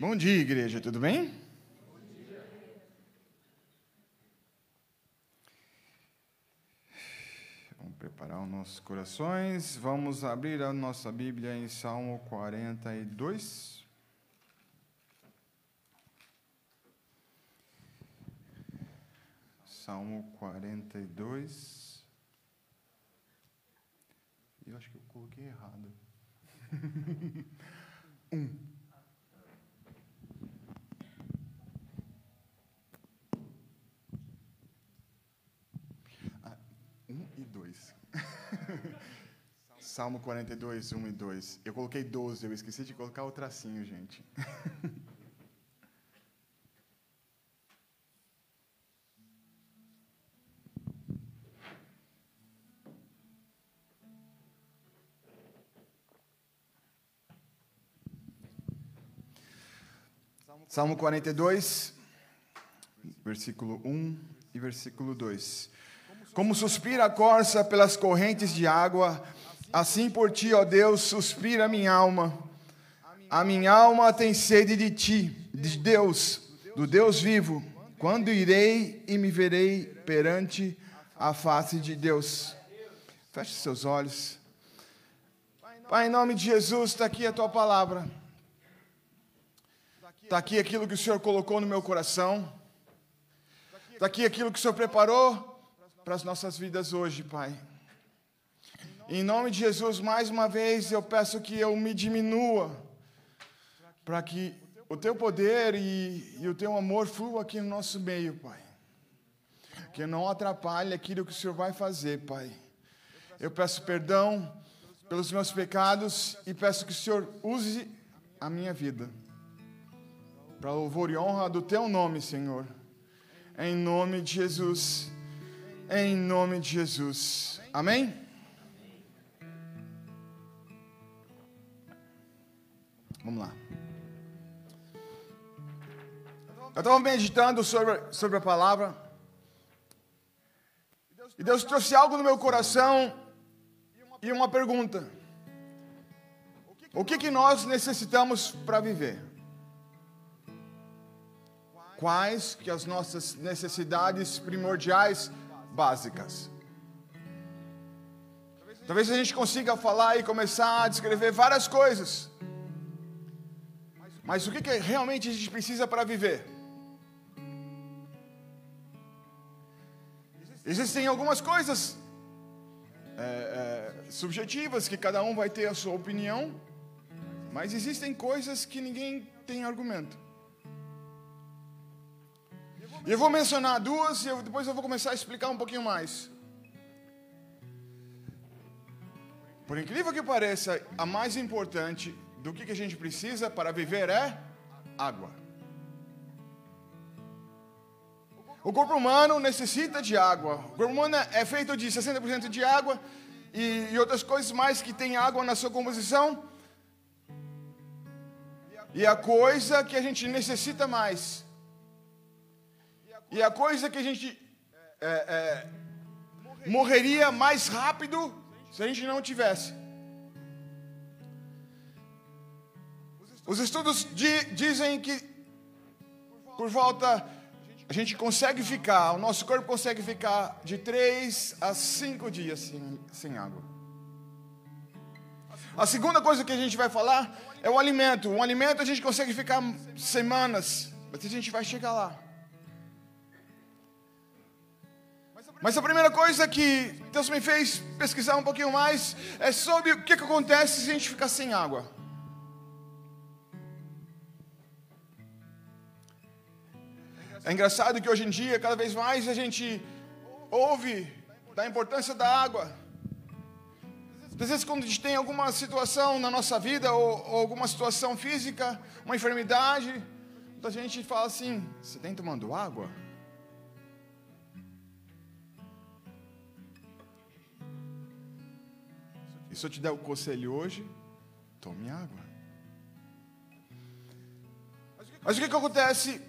Bom dia, igreja, tudo bem? Vamos preparar os nossos corações. Vamos abrir a nossa Bíblia em Salmo 42. Salmo 42. Eu acho que eu coloquei errado. um. Salmo 42, 1 e 2. Eu coloquei 12, eu esqueci de colocar o tracinho, gente. Salmo 42, versículo 1 e versículo 2. Como suspira a corça pelas correntes de água, Assim por ti, ó Deus, suspira a minha alma. A minha alma tem sede de ti, de Deus, do Deus vivo. Quando irei e me verei perante a face de Deus? Feche seus olhos. Pai, em nome de Jesus, está aqui a tua palavra. Está aqui aquilo que o Senhor colocou no meu coração. Está aqui aquilo que o Senhor preparou para as nossas vidas hoje, Pai. Em nome de Jesus, mais uma vez eu peço que eu me diminua, para que o teu poder e, e, o teu amor fluam aqui no nosso meio, Pai. Que não atrapalhe aquilo que o Senhor vai fazer, Pai. Eu peço perdão pelos meus pecados e peço que o Senhor use a minha vida para louvor e honra do teu nome, Senhor. Em nome de Jesus. Em nome de Jesus. Amém? Vamos lá. Eu estava meditando sobre, sobre a palavra. E Deus trouxe algo no meu coração e uma pergunta. O que, que nós necessitamos para viver? Quais que as nossas necessidades primordiais básicas? Talvez a gente consiga falar e começar a descrever várias coisas. Mas o que, que realmente a gente precisa para viver? Existem algumas coisas é, é, subjetivas que cada um vai ter a sua opinião, mas existem coisas que ninguém tem argumento. E eu vou mencionar duas e eu, depois eu vou começar a explicar um pouquinho mais. Por incrível que pareça, a mais importante do que, que a gente precisa para viver é água. O corpo humano necessita de água. O corpo humano é feito de 60% de água e, e outras coisas mais que tem água na sua composição. E a coisa que a gente necessita mais, e a coisa que a gente é, é, morreria mais rápido se a gente não tivesse, Os estudos di, dizem que por volta a gente consegue ficar, o nosso corpo consegue ficar de três a cinco dias sem, sem água. A segunda coisa que a gente vai falar é o alimento. O alimento a gente consegue ficar semanas, mas a gente vai chegar lá. Mas a primeira coisa que Deus me fez pesquisar um pouquinho mais é sobre o que, que acontece se a gente ficar sem água. É engraçado que hoje em dia, cada vez mais a gente ouve da importância da água. Às vezes, quando a gente tem alguma situação na nossa vida, ou, ou alguma situação física, uma enfermidade, a gente fala assim: Você tem tomando água? E se eu te der o conselho hoje, tome água. Mas o que, que acontece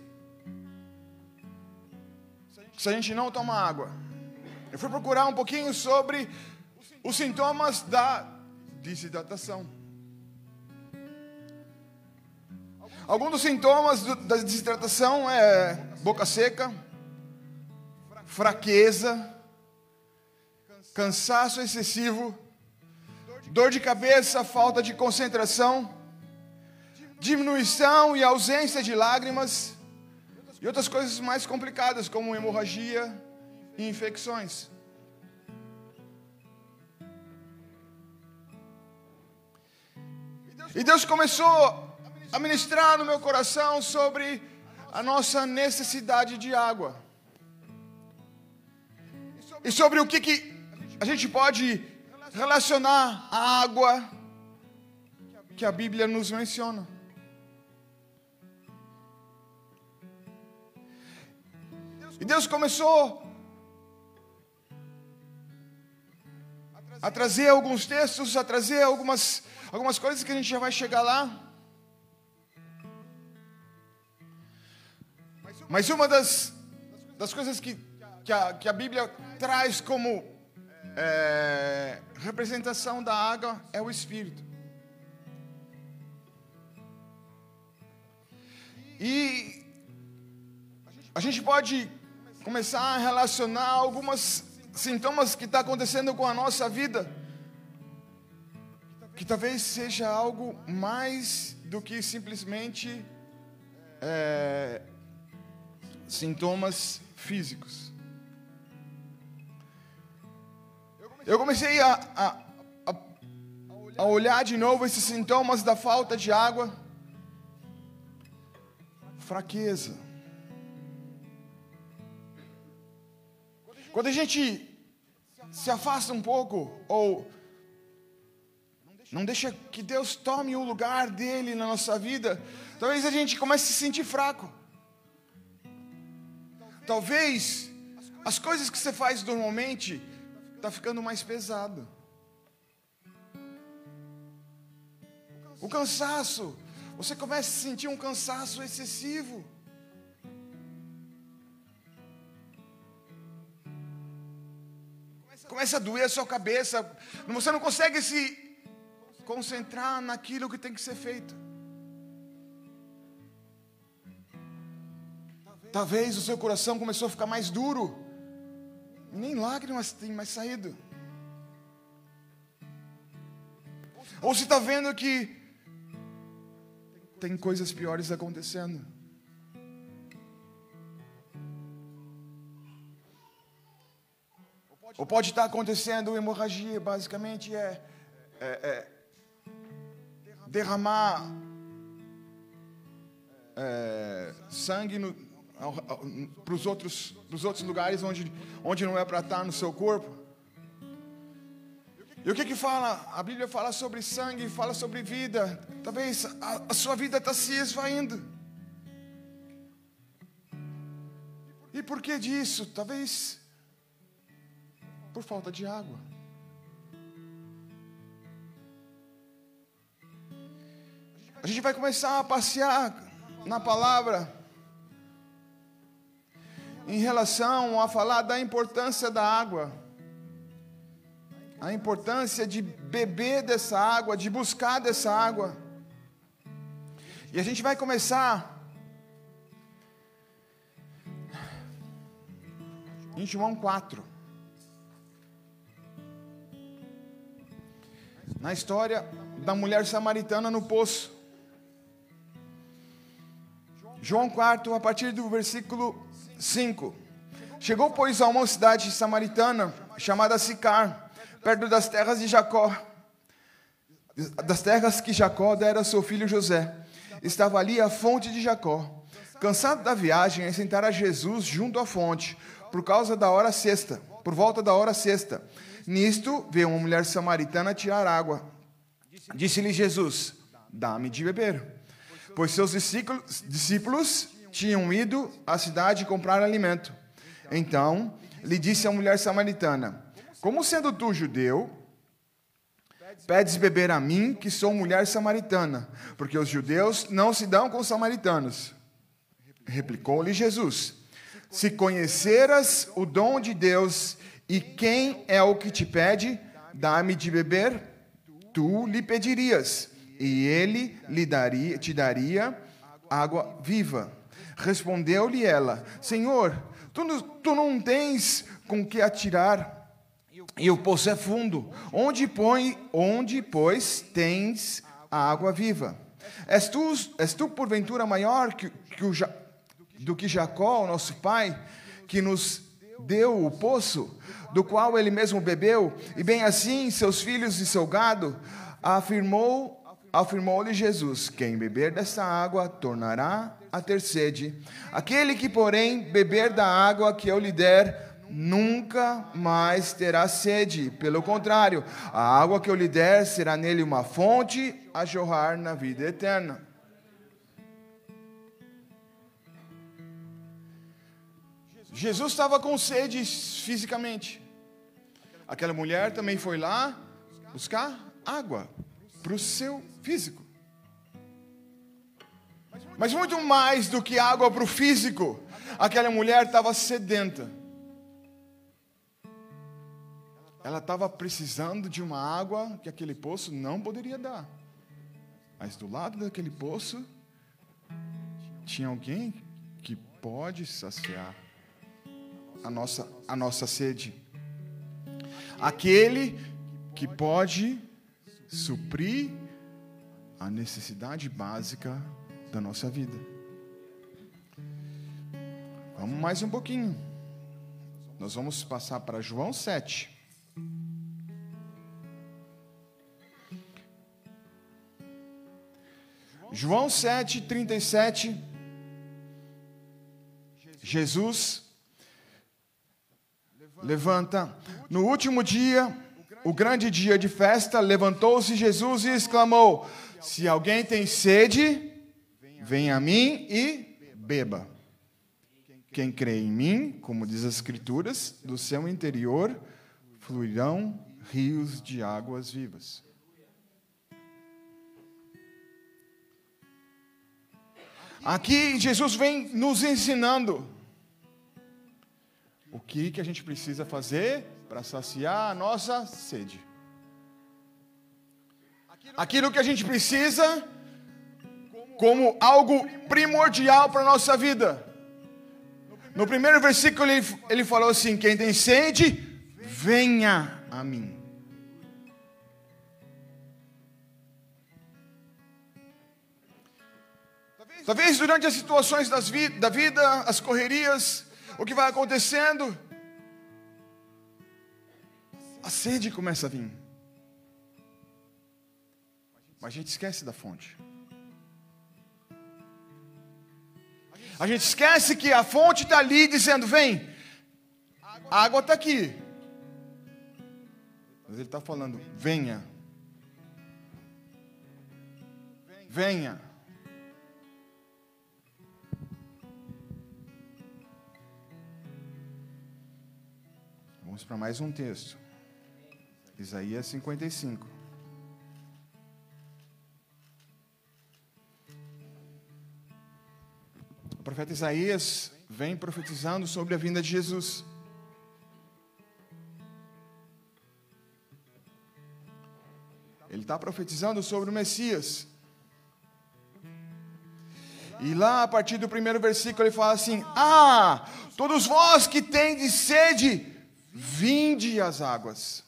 se a gente não toma água. Eu fui procurar um pouquinho sobre os sintomas da desidratação. Alguns dos sintomas da desidratação é boca seca, fraqueza, cansaço excessivo, dor de cabeça, falta de concentração, diminuição e ausência de lágrimas e outras coisas mais complicadas como hemorragia e infecções. E Deus começou a ministrar no meu coração sobre a nossa necessidade de água. E sobre o que, que a gente pode relacionar a água que a Bíblia nos menciona. E Deus começou a trazer alguns textos, a trazer algumas, algumas coisas que a gente já vai chegar lá. Mas uma das, das coisas que, que, a, que a Bíblia traz como é, representação da água é o Espírito. E a gente pode começar a relacionar algumas sintomas que está acontecendo com a nossa vida, que talvez seja algo mais do que simplesmente é, sintomas físicos. Eu comecei a, a, a, a olhar de novo esses sintomas da falta de água, fraqueza. Quando a gente se afasta um pouco, ou não deixa que Deus tome o lugar dele na nossa vida, talvez a gente comece a se sentir fraco. Talvez as coisas que você faz normalmente está ficando mais pesado. O cansaço, você começa a sentir um cansaço excessivo. Começa a doer a sua cabeça. Você não consegue se concentrar naquilo que tem que ser feito. Talvez o seu coração começou a ficar mais duro. Nem lágrimas têm mais saído. Ou se está vendo que tem coisas piores acontecendo. Ou pode estar acontecendo hemorragia, basicamente é, é, é derramar é, sangue para os outros, outros lugares onde, onde não é para estar no seu corpo. E o que que fala? A Bíblia fala sobre sangue, fala sobre vida. Talvez a, a sua vida está se esvaindo. E por que disso? Talvez por falta de água. A gente vai começar a passear na palavra em relação a falar da importância da água, a importância de beber dessa água, de buscar dessa água. E a gente vai começar em João 4. Na história da mulher samaritana no poço. João 4, a partir do versículo 5. Chegou, pois, a uma cidade samaritana chamada Sicar, perto das terras de Jacó, das terras que Jacó dera a seu filho José. Estava ali a fonte de Jacó. Cansado da viagem, assentara Jesus junto à fonte, por causa da hora sexta, por volta da hora sexta. Nisto veio uma mulher samaritana tirar água. Disse-lhe Jesus: Dá-me de beber. Pois seus discípulos tinham ido à cidade comprar alimento. Então lhe disse a mulher samaritana: Como sendo tu judeu, pedes beber a mim, que sou mulher samaritana, porque os judeus não se dão com os samaritanos. Replicou-lhe Jesus: Se conheceras o dom de Deus e quem é o que te pede? Dá-me de beber? Tu lhe pedirias, e ele lhe daria, te daria água viva. Respondeu-lhe ela: Senhor, tu, não- tu não tens com que atirar e o poço é fundo. Onde põe, onde pois tens a água viva? És tu, és tu porventura maior que, que o do que Jacó, nosso pai, que nos deu o poço, do qual ele mesmo bebeu, e bem assim seus filhos e seu gado? Afirmou Afirmou-lhe Jesus: Quem beber desta água tornará a ter sede. Aquele que, porém, beber da água que eu lhe der, nunca mais terá sede. Pelo contrário, a água que eu lhe der será nele uma fonte a jorrar na vida eterna. Jesus estava com sede fisicamente. Aquela mulher também foi lá buscar água para o seu físico. Mas muito mais do que água para o físico, aquela mulher estava sedenta. Ela estava precisando de uma água que aquele poço não poderia dar. Mas do lado daquele poço, tinha alguém que pode saciar a nossa, a nossa sede. Aquele que pode suprir a necessidade básica da nossa vida. Vamos mais um pouquinho. Nós vamos passar para João 7. João 7, 37. Jesus levanta. No último dia, o grande dia de festa, levantou-se Jesus e exclamou: Se alguém tem sede, venha a mim e beba. Quem crê em mim, como diz as Escrituras, do seu interior fluirão rios de águas vivas. Aqui Jesus vem nos ensinando o que, que a gente precisa fazer para saciar a nossa sede. Aquilo que a gente precisa como algo primordial para a nossa vida. No primeiro versículo ele, ele falou assim: Quem tem sede, venha a mim. Talvez durante as situações vi da vida, as correrias, o que vai acontecendo, a sede começa a vir. Mas a gente esquece da fonte. A gente esquece que a fonte está ali dizendo: vem, a água está aqui. Mas ele está falando: venha. Venha. Vamos para mais um texto. Isaías 55. O profeta Isaías vem profetizando sobre a vinda de Jesus. Ele está profetizando sobre o Messias. E lá, a partir do primeiro versículo, ele fala assim: Ah, todos vós que tendes sede, vinde às águas.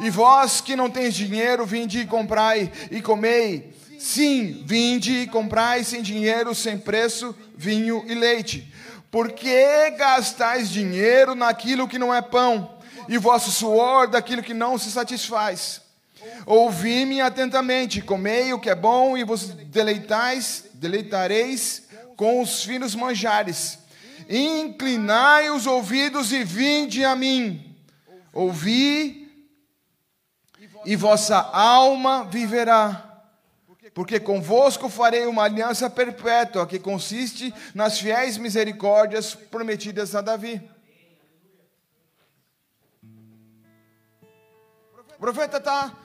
E vós que não tens dinheiro, vinde e comprai e comei. Sim, vinde e comprai sem dinheiro, sem preço, vinho e leite. Por que gastais dinheiro naquilo que não é pão, e vosso suor daquilo que não se satisfaz? Ouvi-me atentamente, comei o que é bom, e vos deleitais, deleitareis com os finos manjares. Inclinai os ouvidos e vinde a mim. Ouvi e vossa alma viverá. Porque convosco farei uma aliança perpétua, que consiste nas fiéis misericórdias prometidas a Davi. O profeta está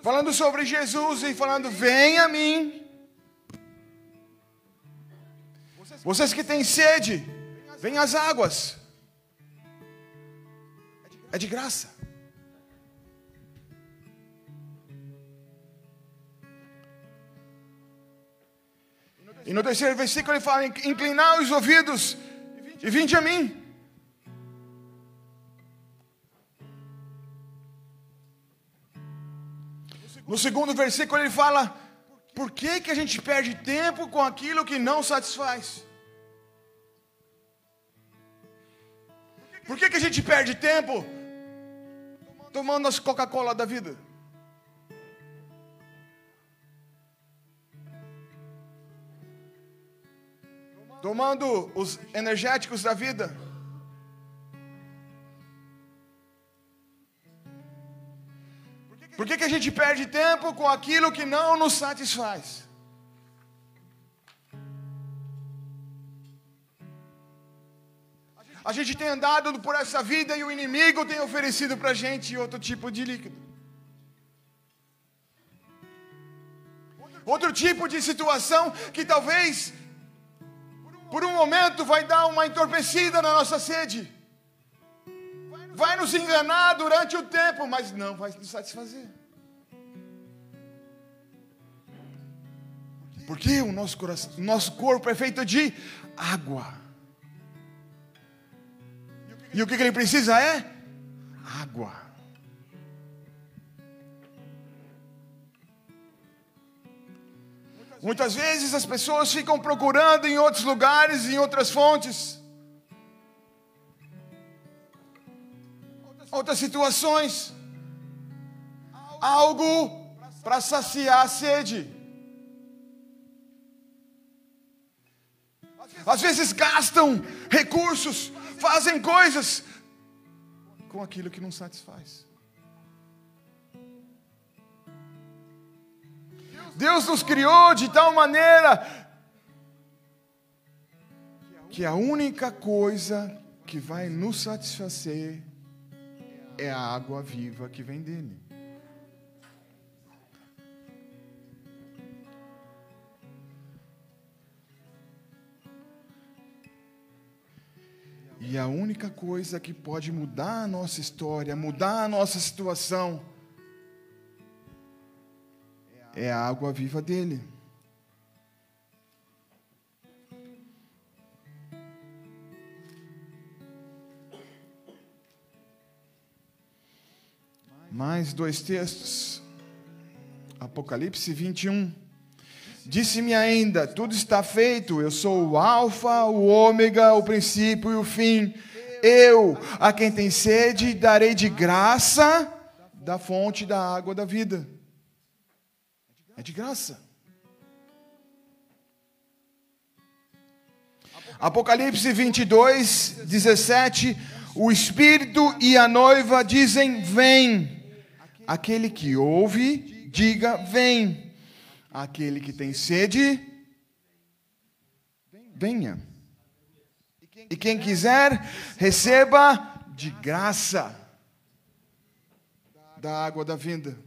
falando sobre Jesus e falando: Vem a mim. Vocês que têm sede, vem às águas. É de graça. E no terceiro versículo ele fala: inclinar os ouvidos e vinde a mim. No segundo versículo ele fala: por que, que a gente perde tempo com aquilo que não satisfaz? Por que, que a gente perde tempo tomando as Coca-Cola da vida? Tomando os energéticos da vida? Por que, que a gente perde tempo com aquilo que não nos satisfaz? A gente tem andado por essa vida e o inimigo tem oferecido para a gente outro tipo de líquido. Outro tipo de situação que talvez, por um momento, vai dar uma entorpecida na nossa sede vai nos enganar durante o tempo, mas não vai nos satisfazer. Porque o nosso, coração, o nosso corpo é feito de água. E o que ele precisa é água. Muitas vezes as pessoas ficam procurando em outros lugares, em outras fontes. outras situações, algo para saciar a sede. Às vezes gastam recursos, fazem coisas com aquilo que não satisfaz. Deus nos criou de tal maneira que a única coisa que vai nos satisfazer é a água viva que vem dele. E a única coisa que pode mudar a nossa história, mudar a nossa situação, é a água viva dele. Mais dois textos. Apocalipse 21. Disse-me ainda: Tudo está feito, eu sou o Alfa, o Ômega, o princípio e o fim. Eu, a quem tem sede, darei de graça da fonte da água da vida. É de graça. Apocalipse 22, 17. O Espírito e a noiva dizem: Vem. Aquele que ouve, diga: Vem. Aquele que tem sede, venha. E quem quiser, receba de graça da água da vinda.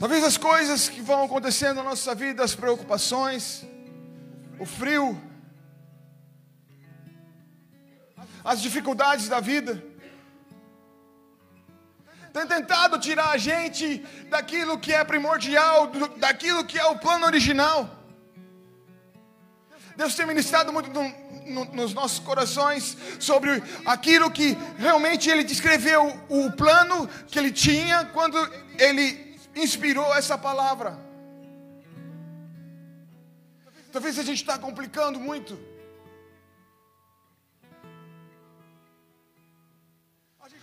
Talvez as coisas que vão acontecendo na nossa vida, as preocupações, o frio, as dificuldades da vida, tem tentado tirar a gente daquilo que é primordial, daquilo que é o plano original. Deus tem ministrado muito no, no, nos nossos corações sobre aquilo que realmente Ele descreveu, o plano que Ele tinha quando Ele inspirou essa palavra. Talvez a gente está complicando muito.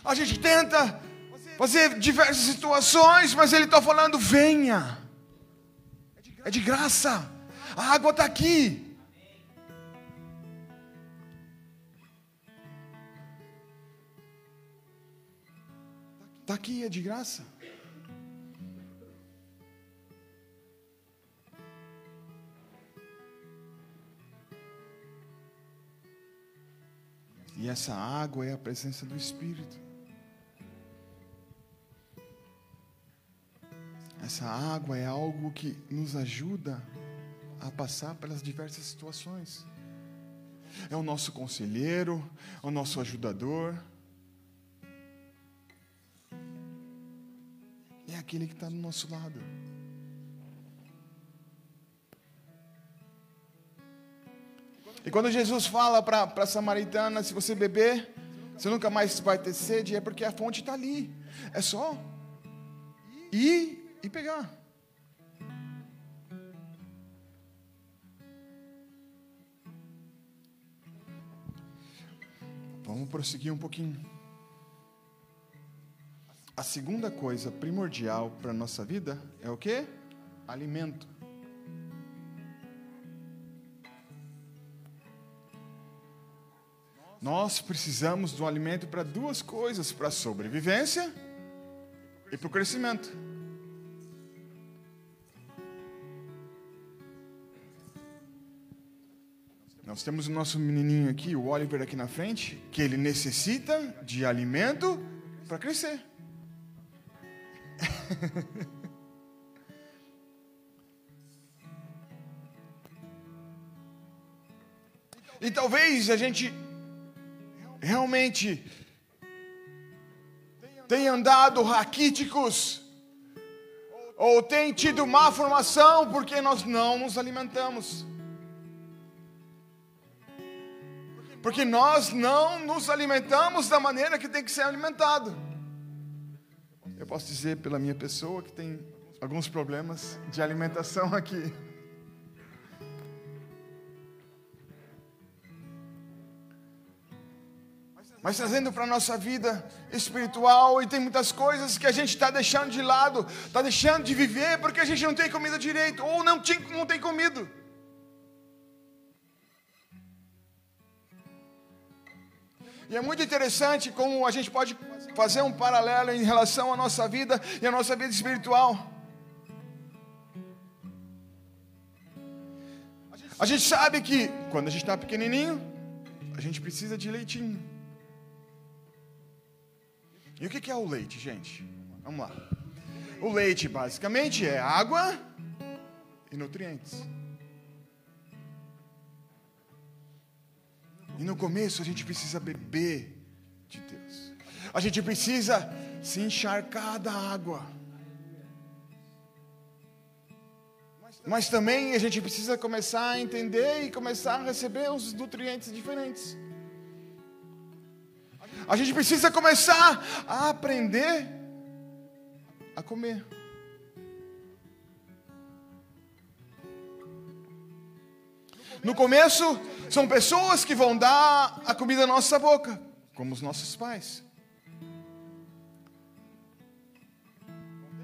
A gente tenta fazer diversas situações, mas ele está falando: venha, é de graça, a água está aqui. Está aqui, é de graça. E essa água é a presença do Espírito. Essa água é algo que nos ajuda a passar pelas diversas situações. É o nosso conselheiro, é o nosso ajudador. É aquele que está do nosso lado. E quando Jesus fala para a samaritana: se você beber, você nunca mais vai ter sede, é porque a fonte está ali. É só ir e pegar. Vamos prosseguir um pouquinho. A segunda coisa primordial para a nossa vida é o que? Alimento. Nós precisamos do alimento para duas coisas: para a sobrevivência e para o crescimento. Nós temos o nosso menininho aqui, o Oliver aqui na frente, que ele necessita de alimento para crescer. e talvez a gente realmente tenha andado raquíticos ou tem tido má formação porque nós não nos alimentamos. Porque nós não nos alimentamos da maneira que tem que ser alimentado. Eu posso dizer pela minha pessoa que tem alguns problemas de alimentação aqui. Mas trazendo para a nossa vida espiritual, e tem muitas coisas que a gente está deixando de lado, está deixando de viver porque a gente não tem comida direito, ou não, tinha, não tem comido. E é muito interessante como a gente pode fazer um paralelo em relação à nossa vida e à nossa vida espiritual. A gente sabe que quando a gente está pequenininho, a gente precisa de leitinho. E o que é o leite, gente? Vamos lá. O leite basicamente é água e nutrientes. E no começo a gente precisa beber de Deus. A gente precisa se encharcar da água. Mas também a gente precisa começar a entender e começar a receber os nutrientes diferentes. A gente precisa começar a aprender a comer. No começo, são pessoas que vão dar a comida na nossa boca, como os nossos pais.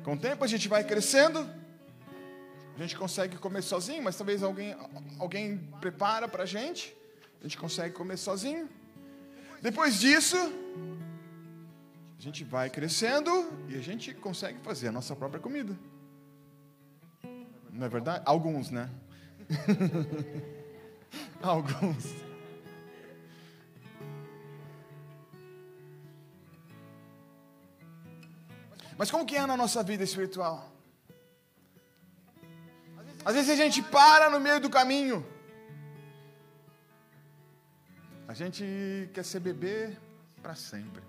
Com o tempo a gente vai crescendo, a gente consegue comer sozinho, mas talvez alguém, alguém prepara para a gente, a gente consegue comer sozinho. Depois disso, a gente vai crescendo e a gente consegue fazer a nossa própria comida. Não é verdade? Alguns, né? Alguns. Mas como que é na nossa vida espiritual? Às vezes a gente para no meio do caminho. A gente quer ser bebê para sempre.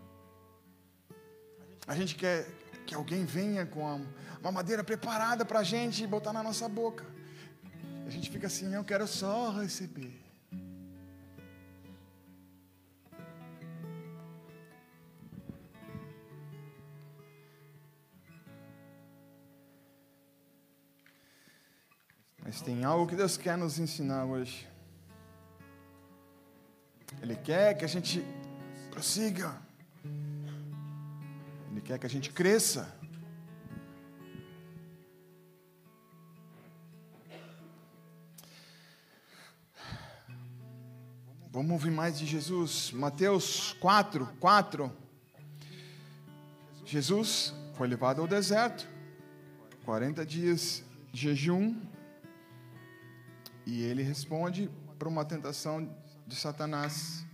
A gente quer que alguém venha com uma madeira preparada para a gente botar na nossa boca. A gente fica assim, eu quero só receber. Mas tem algo que Deus quer nos ensinar hoje. Ele quer que a gente prossiga. Ele quer que a gente cresça. Vamos ouvir mais de Jesus. Mateus 4, 4. Jesus foi levado ao deserto, 40 dias de jejum, e ele responde para uma tentação de Satanás.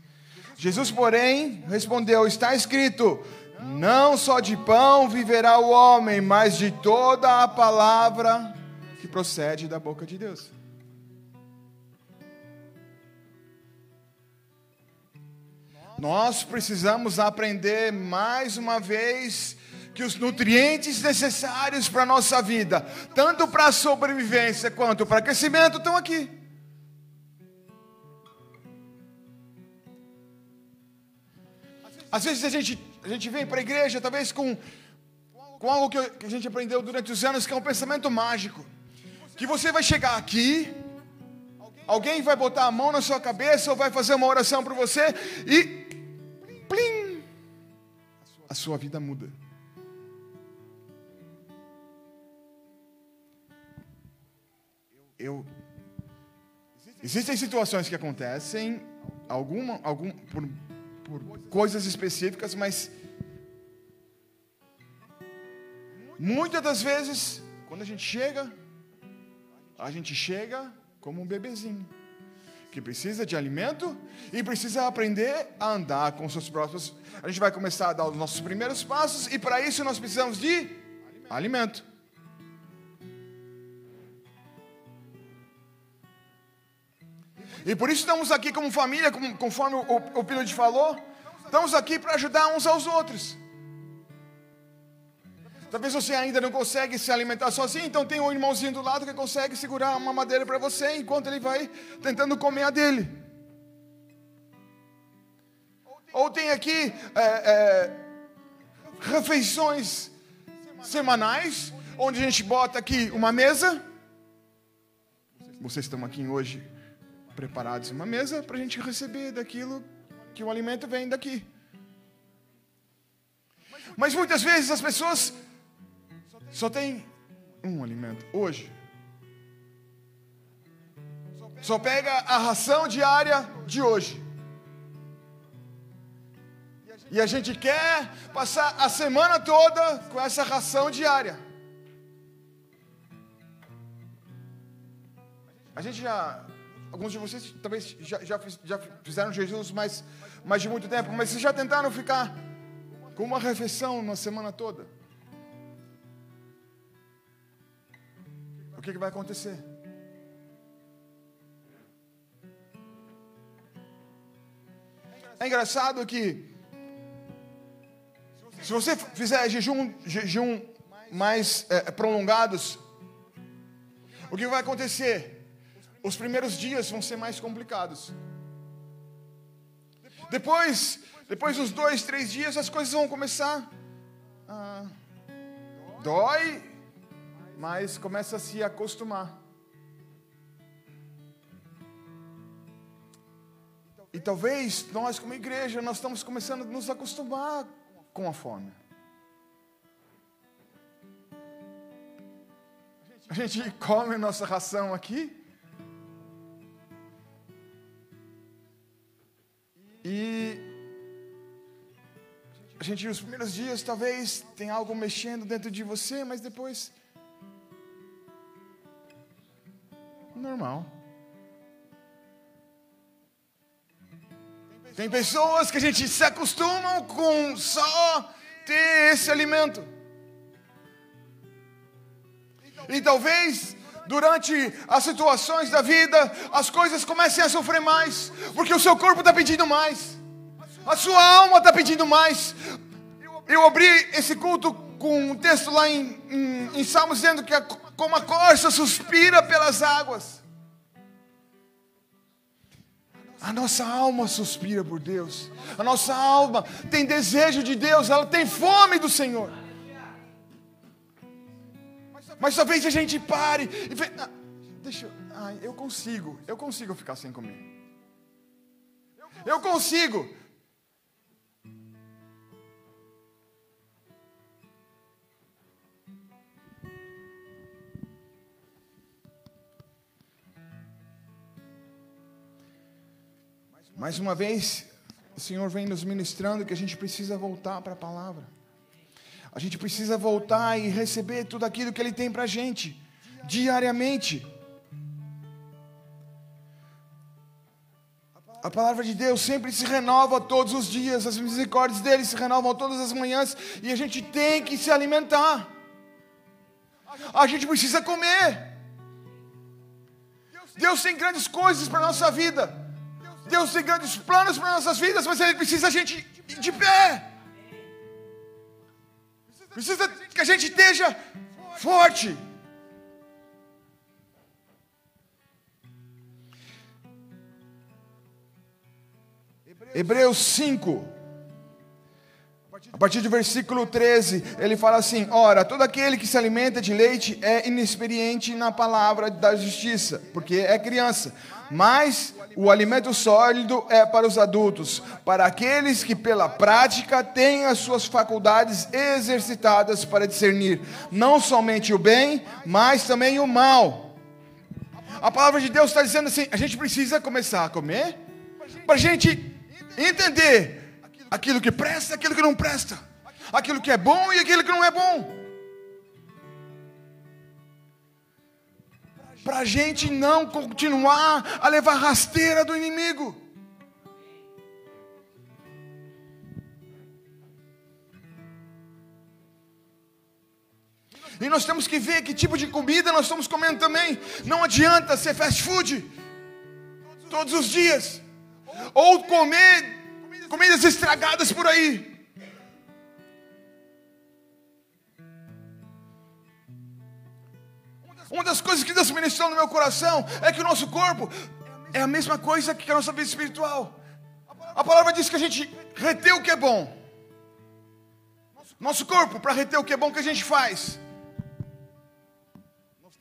Jesus, porém, respondeu: Está escrito: Não só de pão viverá o homem, mas de toda a palavra que procede da boca de Deus. Nós precisamos aprender mais uma vez que os nutrientes necessários para a nossa vida, tanto para a sobrevivência quanto para crescimento, estão aqui. Às vezes a gente, a gente vem para a igreja, talvez com, com algo que, que a gente aprendeu durante os anos, que é um pensamento mágico. Que você vai chegar aqui, alguém vai botar a mão na sua cabeça ou vai fazer uma oração para você e plim, a sua vida muda. Eu existem situações que acontecem alguma algum por, por coisas específicas, mas muitas das vezes quando a gente chega a gente chega como um bebezinho que precisa de alimento e precisa aprender a andar com seus próprios. A gente vai começar a dar os nossos primeiros passos e para isso nós precisamos de alimento. E por isso estamos aqui como família, conforme o, o Pilot falou, estamos aqui para ajudar uns aos outros. Talvez você ainda não consegue se alimentar sozinho, então tem um irmãozinho do lado que consegue segurar uma madeira para você enquanto ele vai tentando comer a dele. Ou tem aqui é, é, refeições semanais, onde a gente bota aqui uma mesa. Vocês estão aqui hoje preparados uma mesa para a gente receber daquilo que o alimento vem daqui. Mas muitas vezes as pessoas só têm um alimento. Hoje. Só pega a ração diária de hoje. E a gente quer passar a semana toda com essa ração diária. A gente já Alguns de vocês talvez já, já, já fizeram Jesus mais, mais de muito tempo, mas vocês já tentaram ficar com uma refeição uma semana toda? Que, que vai acontecer? É engraçado que se você fizer jejum, jejum mais é, prolongados, o que vai acontecer? os primeiros dias vão ser mais complicados. Depois, depois dos dois, três dias, as coisas vão começar. A... Dói, mas começa a se acostumar. E talvez nós, como igreja, nós estamos começando a nos acostumar com a fome. A gente come nossa ração aqui, E a gente, nos primeiros dias, talvez tem algo mexendo dentro de você, mas depois. Normal. Tem pessoas que a gente se acostumam com só ter esse alimento. E talvez durante as situações da vida, as coisas comecem a sofrer mais, porque o seu corpo está pedindo mais, a sua alma está pedindo mais. Eu abri esse culto com um texto lá em, em, em Salmos dizendo que como a corça suspira pelas águas. A nossa alma suspira por Deus. A nossa alma tem desejo de Deus, ela tem fome do Senhor. Mas talvez a gente pare e vê, ah, deixa eu, ai, eu consigo, eu consigo ficar sem comer. Eu consigo. Mais uma vez, o Senhor vem nos ministrando que a gente precisa voltar para a palavra. A gente precisa voltar e receber tudo aquilo que Ele tem para a gente, diariamente. A palavra de Deus sempre se renova todos os dias, as misericórdias dele se renovam todas as manhãs, e a gente tem que se alimentar. A gente precisa comer. Deus tem grandes coisas para a nossa vida. Deus tem grandes planos para nossas vidas, mas Ele precisa a gente de pé. Precisa que a gente esteja forte. Hebreus 5, a partir do versículo 13, ele fala assim: Ora, todo aquele que se alimenta de leite é inexperiente na palavra da justiça, porque é criança. Mas o alimento sólido é para os adultos, para aqueles que pela prática têm as suas faculdades exercitadas para discernir não somente o bem, mas também o mal. A palavra de Deus está dizendo assim: a gente precisa começar a comer para a gente entender aquilo que presta e aquilo que não presta, aquilo que é bom e aquilo que não é bom. Para a gente não continuar a levar rasteira do inimigo. E nós temos que ver que tipo de comida nós estamos comendo também. Não adianta ser fast food todos os dias. Ou comer comidas estragadas por aí. Uma das coisas que Deus ministrou no meu coração é que o nosso corpo é a mesma coisa que a nossa vida espiritual. A palavra diz que a gente retém o que é bom. Nosso corpo, para reter o que é bom que a gente faz.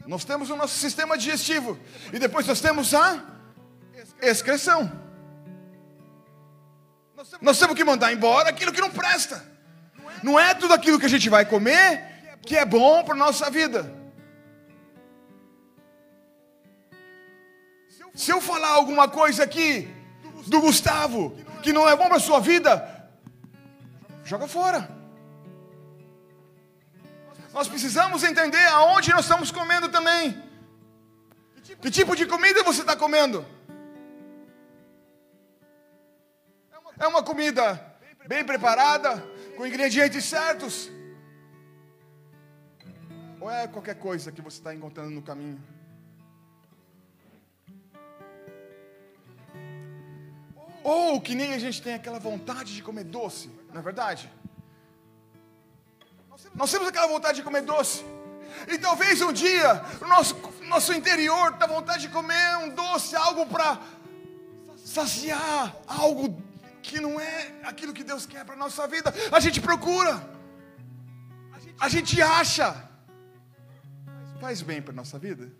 Nós temos o nosso sistema digestivo. E depois nós temos a excreção. Nós temos que mandar embora aquilo que não presta. Não é tudo aquilo que a gente vai comer que é bom para a nossa vida. Se eu falar alguma coisa aqui do Gustavo que não é bom para a sua vida, joga fora. Nós precisamos entender aonde nós estamos comendo também. Que tipo de comida você está comendo? É uma comida bem preparada, com ingredientes certos? Ou é qualquer coisa que você está encontrando no caminho? Ou que nem a gente tem aquela vontade de comer doce, não é verdade? Nós temos aquela vontade de comer doce. E talvez um dia, o nosso, nosso interior está vontade de comer um doce, algo para saciar, algo que não é aquilo que Deus quer para a nossa vida. A gente procura, a gente acha, faz bem para a nossa vida.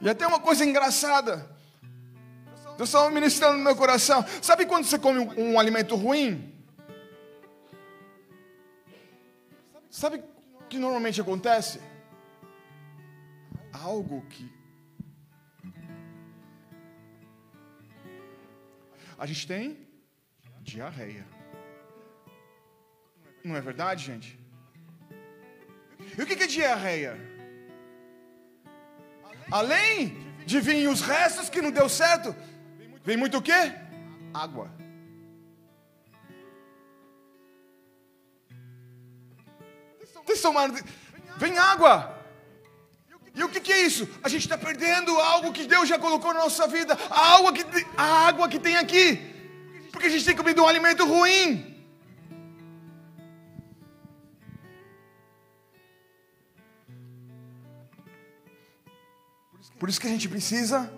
E até uma coisa engraçada. Deus estava ministrando no meu coração. Sabe quando você come um, um alimento ruim? Sabe que normalmente acontece? Algo que a gente tem diarreia. Não é verdade, gente? E o que é diarreia? Além de vir os restos que não deu certo, vem muito o quê? Água. Vocês tomaram. Vem água. E o que, que, é isso? A gente está perdendo algo que Deus já colocou na nossa vida. A água, que, a água que tem aqui. Porque a gente tem comido um alimento ruim. Por isso que a gente precisa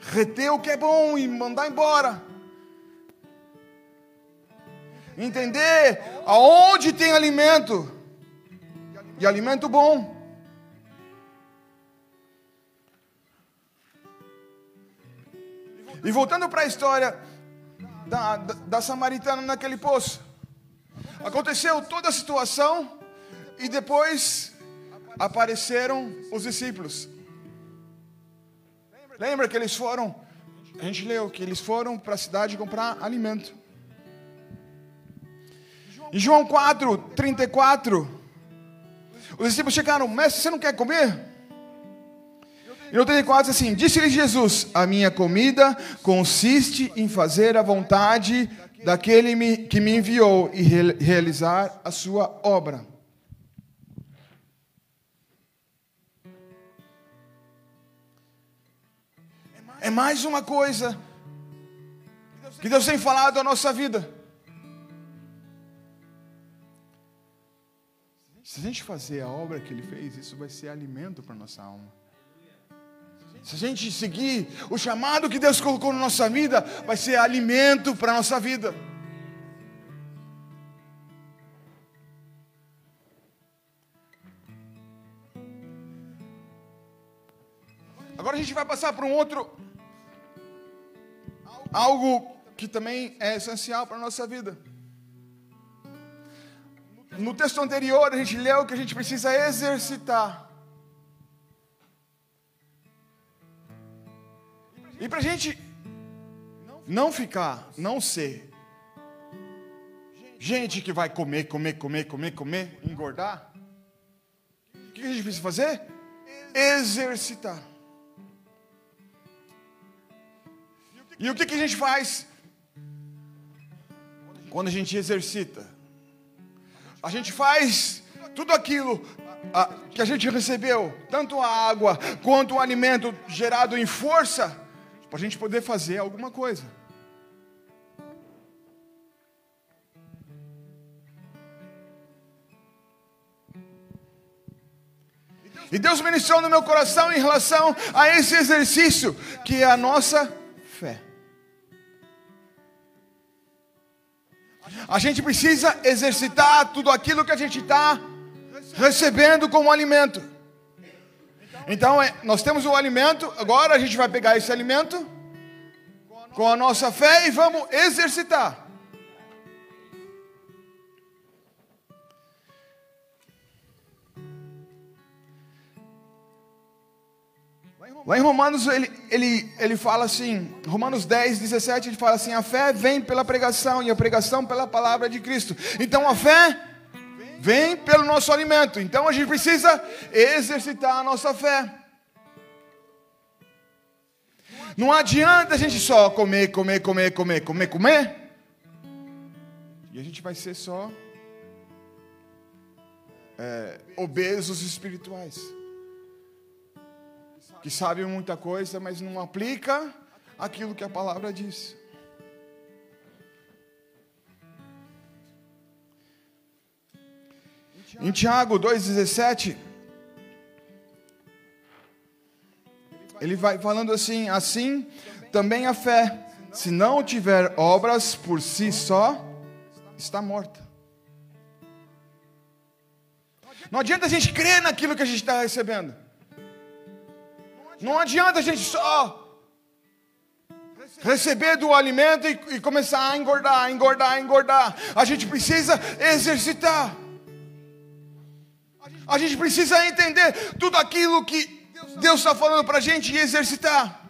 reter o que é bom e mandar embora. Entender aonde tem alimento de alimento bom. E voltando para a história da, da, da, samaritana naquele poço, aconteceu toda a situação e depois apareceram os discípulos. Lembra que eles foram, a gente leu que eles foram para a cidade comprar alimento. Em João 4, 34, os discípulos chegaram, mestre, você não quer comer? E no 34 assim: Disse-lhe Jesus: A minha comida consiste em fazer a vontade daquele que me enviou e realizar a sua obra. É mais uma coisa que Deus tem falado à nossa vida. Se a gente fazer a obra que Ele fez, isso vai ser alimento para nossa alma. Se a gente seguir o chamado que Deus colocou na nossa vida, vai ser alimento para a nossa vida. Agora a gente vai passar para um outro algo que também é essencial para a nossa vida. No texto anterior, a gente leu que a gente precisa exercitar. E para a gente não ficar, não ser gente que vai comer, comer, comer, comer, comer, engordar, o que a gente precisa fazer? Exercitar. E o que, a gente faz quando a gente exercita? A gente faz tudo aquilo que a gente recebeu, tanto a água quanto o alimento gerado em força, para a gente poder fazer alguma coisa. E Deus ministrou no meu coração em relação a esse exercício, que é a nossa A gente precisa exercitar tudo aquilo que a gente está recebendo como alimento. Então, é, nós temos o alimento, agora a gente vai pegar esse alimento com a nossa fé e vamos exercitar. Lá em Romanos ele, ele, ele fala assim, Romanos 10, 17, ele fala assim: a fé vem pela pregação e a pregação pela palavra de Cristo. Então a fé vem pelo nosso alimento. Então a gente precisa exercitar a nossa fé. Não adianta a gente só comer, comer, comer, comer, comer, comer. E a gente vai ser só é, obesos espirituais que sabe muita coisa, mas não aplica aquilo que a palavra diz. Em Tiago 2,17, ele vai falando assim: assim também a fé, se não tiver obras por si só, está morta. Não adianta a gente crer naquilo que a gente está recebendo. Não adianta a gente só receber do alimento e, e, começar a engordar, engordar, engordar. A gente precisa exercitar. A gente precisa entender tudo aquilo que Deus está falando para a gente e exercitar.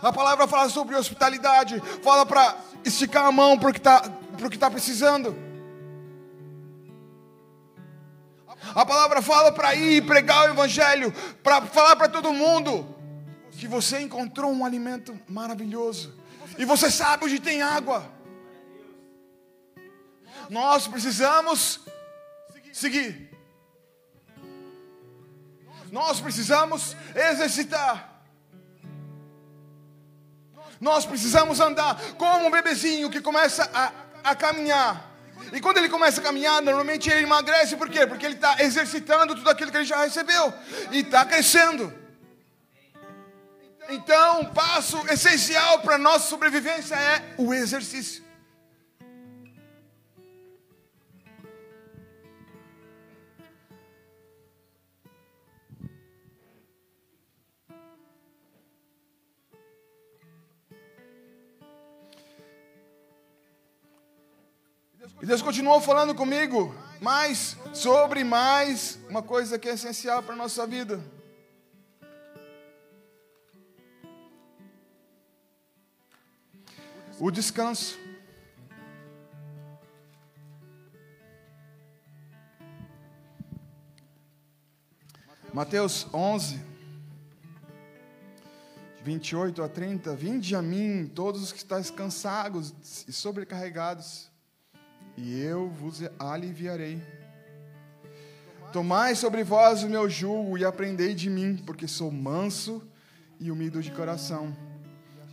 A palavra fala sobre hospitalidade, fala para esticar a mão para o que está tá precisando. A palavra fala para ir pregar o evangelho, para falar para todo mundo que você encontrou um alimento maravilhoso e você sabe onde tem água. Nós precisamos seguir. Nós precisamos exercitar. Nós precisamos andar como um bebezinho que começa a, a caminhar e quando ele começa a caminhar, normalmente ele emagrece, por quê? Porque ele está exercitando tudo aquilo que ele já recebeu e está crescendo. Então, um passo essencial para a nossa sobrevivência é o exercício. E Deus continuou falando comigo mais sobre mais uma coisa que é essencial para a nossa vida. O descanso. Mateus 11, 28 a 30. Vinde a mim, todos os que estáis cansados e sobrecarregados, e eu vos aliviarei. Tomai sobre vós o meu jugo e aprendei de mim, porque sou manso e humilde de coração,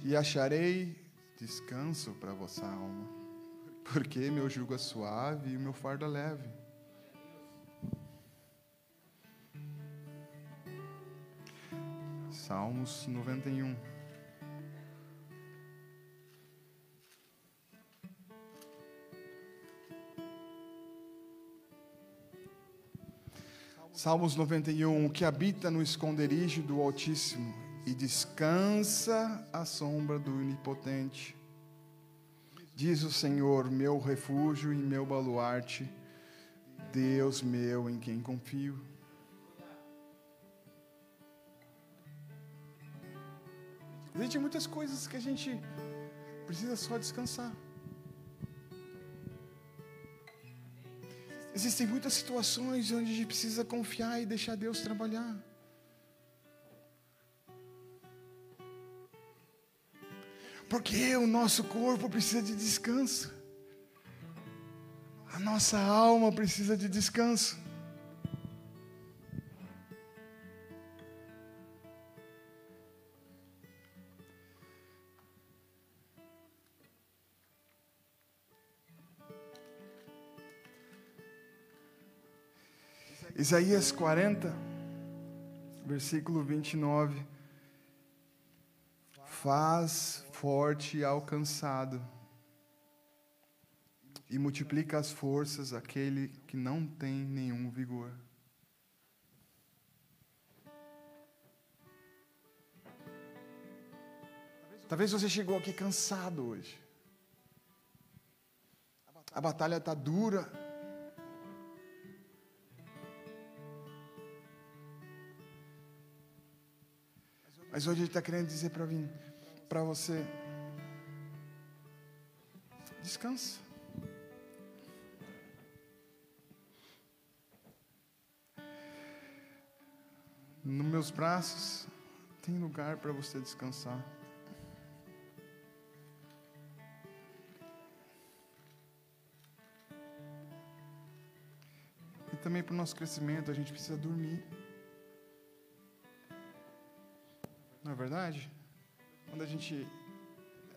e acharei descanso para vossa alma, porque meu jugo é suave e o meu fardo é leve. Salmos 91. Salmos 91, o que habita no esconderijo do Altíssimo e descansa à sombra do Onipotente. Diz o Senhor, meu refúgio e meu baluarte, Deus meu em quem confio. Existem muitas coisas que a gente precisa só descansar. Existem muitas situações onde a gente precisa confiar e deixar Deus trabalhar. Porque o nosso corpo precisa de descanso. A nossa alma precisa de descanso. Isaías 40, versículo 29. Faz forte e alcançado, e multiplica as forças aquele que não tem nenhum vigor. Talvez você chegou aqui cansado hoje. A batalha está dura. Mas hoje ele está querendo dizer para mim, para você, descansa. Nos meus braços tem lugar para você descansar. E também para o nosso crescimento, a gente precisa dormir. Verdade? Quando a gente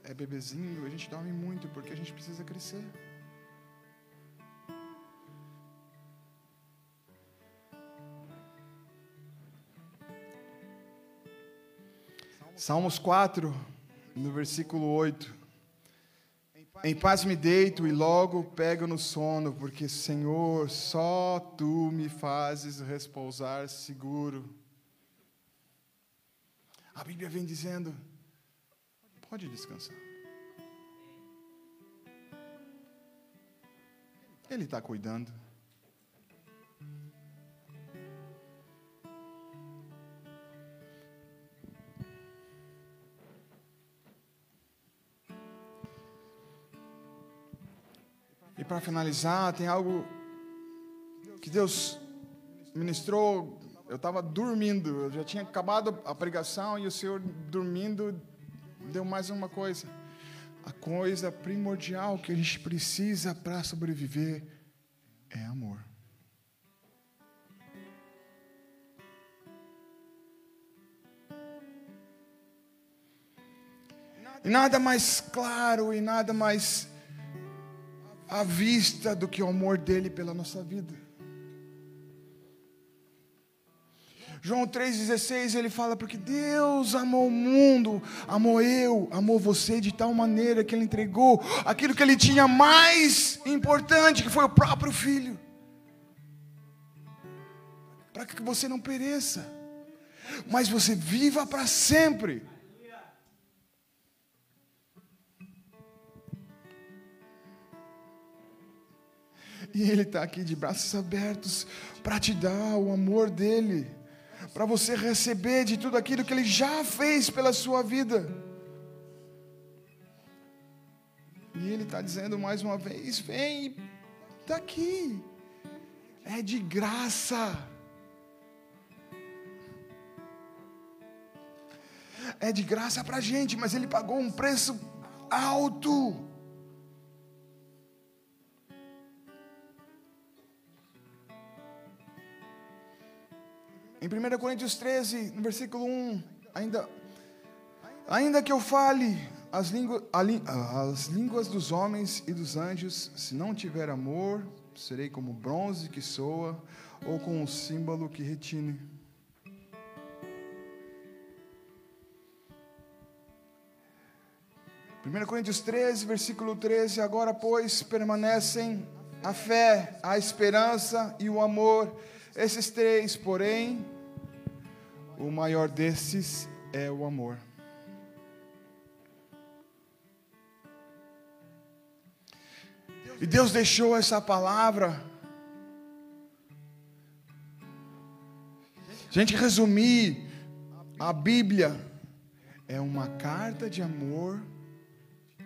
é bebezinho, a gente dorme muito porque a gente precisa crescer. Salmos 4, no versículo 8. Em paz me deito e logo pego no sono, porque, Senhor, só tu me fazes repousar seguro. A Bíblia vem dizendo: pode descansar. Ele está cuidando. E para finalizar, tem algo que Deus ministrou eu estava dormindo, eu já tinha acabado a pregação e o Senhor dormindo deu mais uma coisa. A coisa primordial que a gente precisa para sobreviver é amor. E nada mais claro e nada mais à vista do que o amor dele pela nossa vida. João 3,16 ele fala: Porque Deus amou o mundo, amou eu, amou você de tal maneira que Ele entregou aquilo que Ele tinha mais importante, que foi o próprio Filho, para que você não pereça, mas você viva para sempre. E Ele está aqui de braços abertos para te dar o amor dEle para você receber de tudo aquilo que Ele já fez pela sua vida. E Ele está dizendo mais uma vez: vem, está aqui, é de graça. É de graça para a gente, mas Ele pagou um preço alto. Em 1 Coríntios 13, no versículo 1, ainda, ainda que eu fale as, as línguas dos homens e dos anjos, se não tiver amor, serei como bronze que soa, ou com um símbolo que retine. Primeiro Coríntios 13, versículo 13, agora pois permanecem a fé, a esperança e o amor, esses três, porém, o maior desses é o amor. E Deus deixou essa palavra. Gente, resumir, a Bíblia é uma carta de amor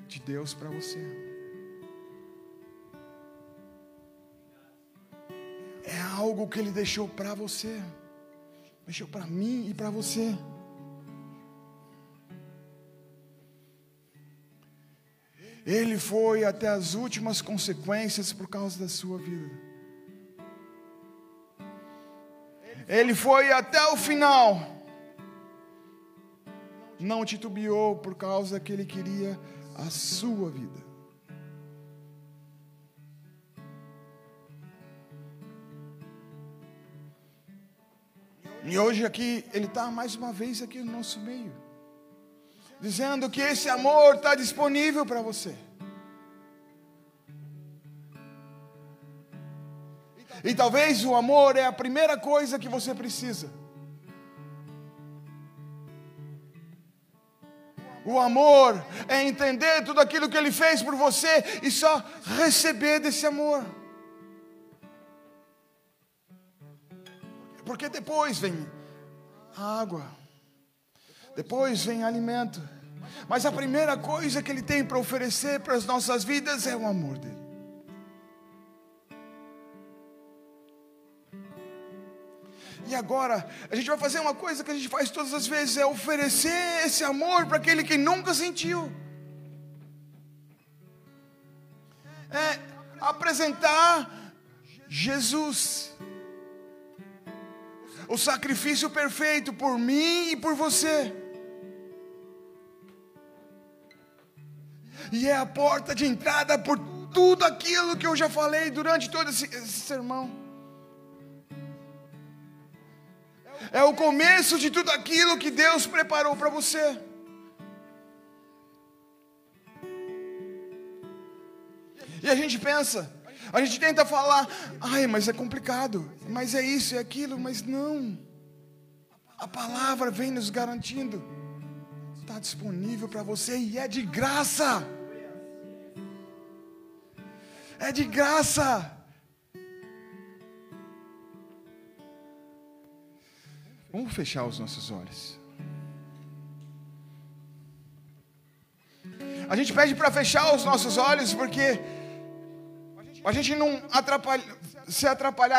de Deus para você. É algo que Ele deixou para você, deixou para mim e para você. Ele foi até as últimas consequências por causa da sua vida. Ele foi até o final. Não titubeou por causa que ele queria a sua vida. E hoje aqui, ele está mais uma vez aqui no nosso meio dizendo que esse amor está disponível para você. E talvez o amor é a primeira coisa que você precisa. O amor é entender tudo aquilo que Ele fez por você e só receber desse amor. Porque depois vem água depois vem alimento. Mas a primeira coisa que Ele tem para oferecer para as nossas vidas é o amor dele. E agora, a gente vai fazer uma coisa que a gente faz todas as vezes: é oferecer esse amor para aquele que nunca sentiu. É apresentar Jesus o sacrifício perfeito por mim e por você. e é a porta de entrada por tudo aquilo que eu já falei durante todo esse, esse sermão. É o começo de tudo aquilo que Deus preparou para você. E a gente pensa, a gente tenta falar, ai, mas é complicado, mas é isso, é aquilo, mas não. A palavra vem nos garantindo, está disponível para você e é de graça é de graça. Vamos fechar os nossos olhos. A gente pede para fechar os nossos olhos porque a gente não atrapalha, se atrapalhar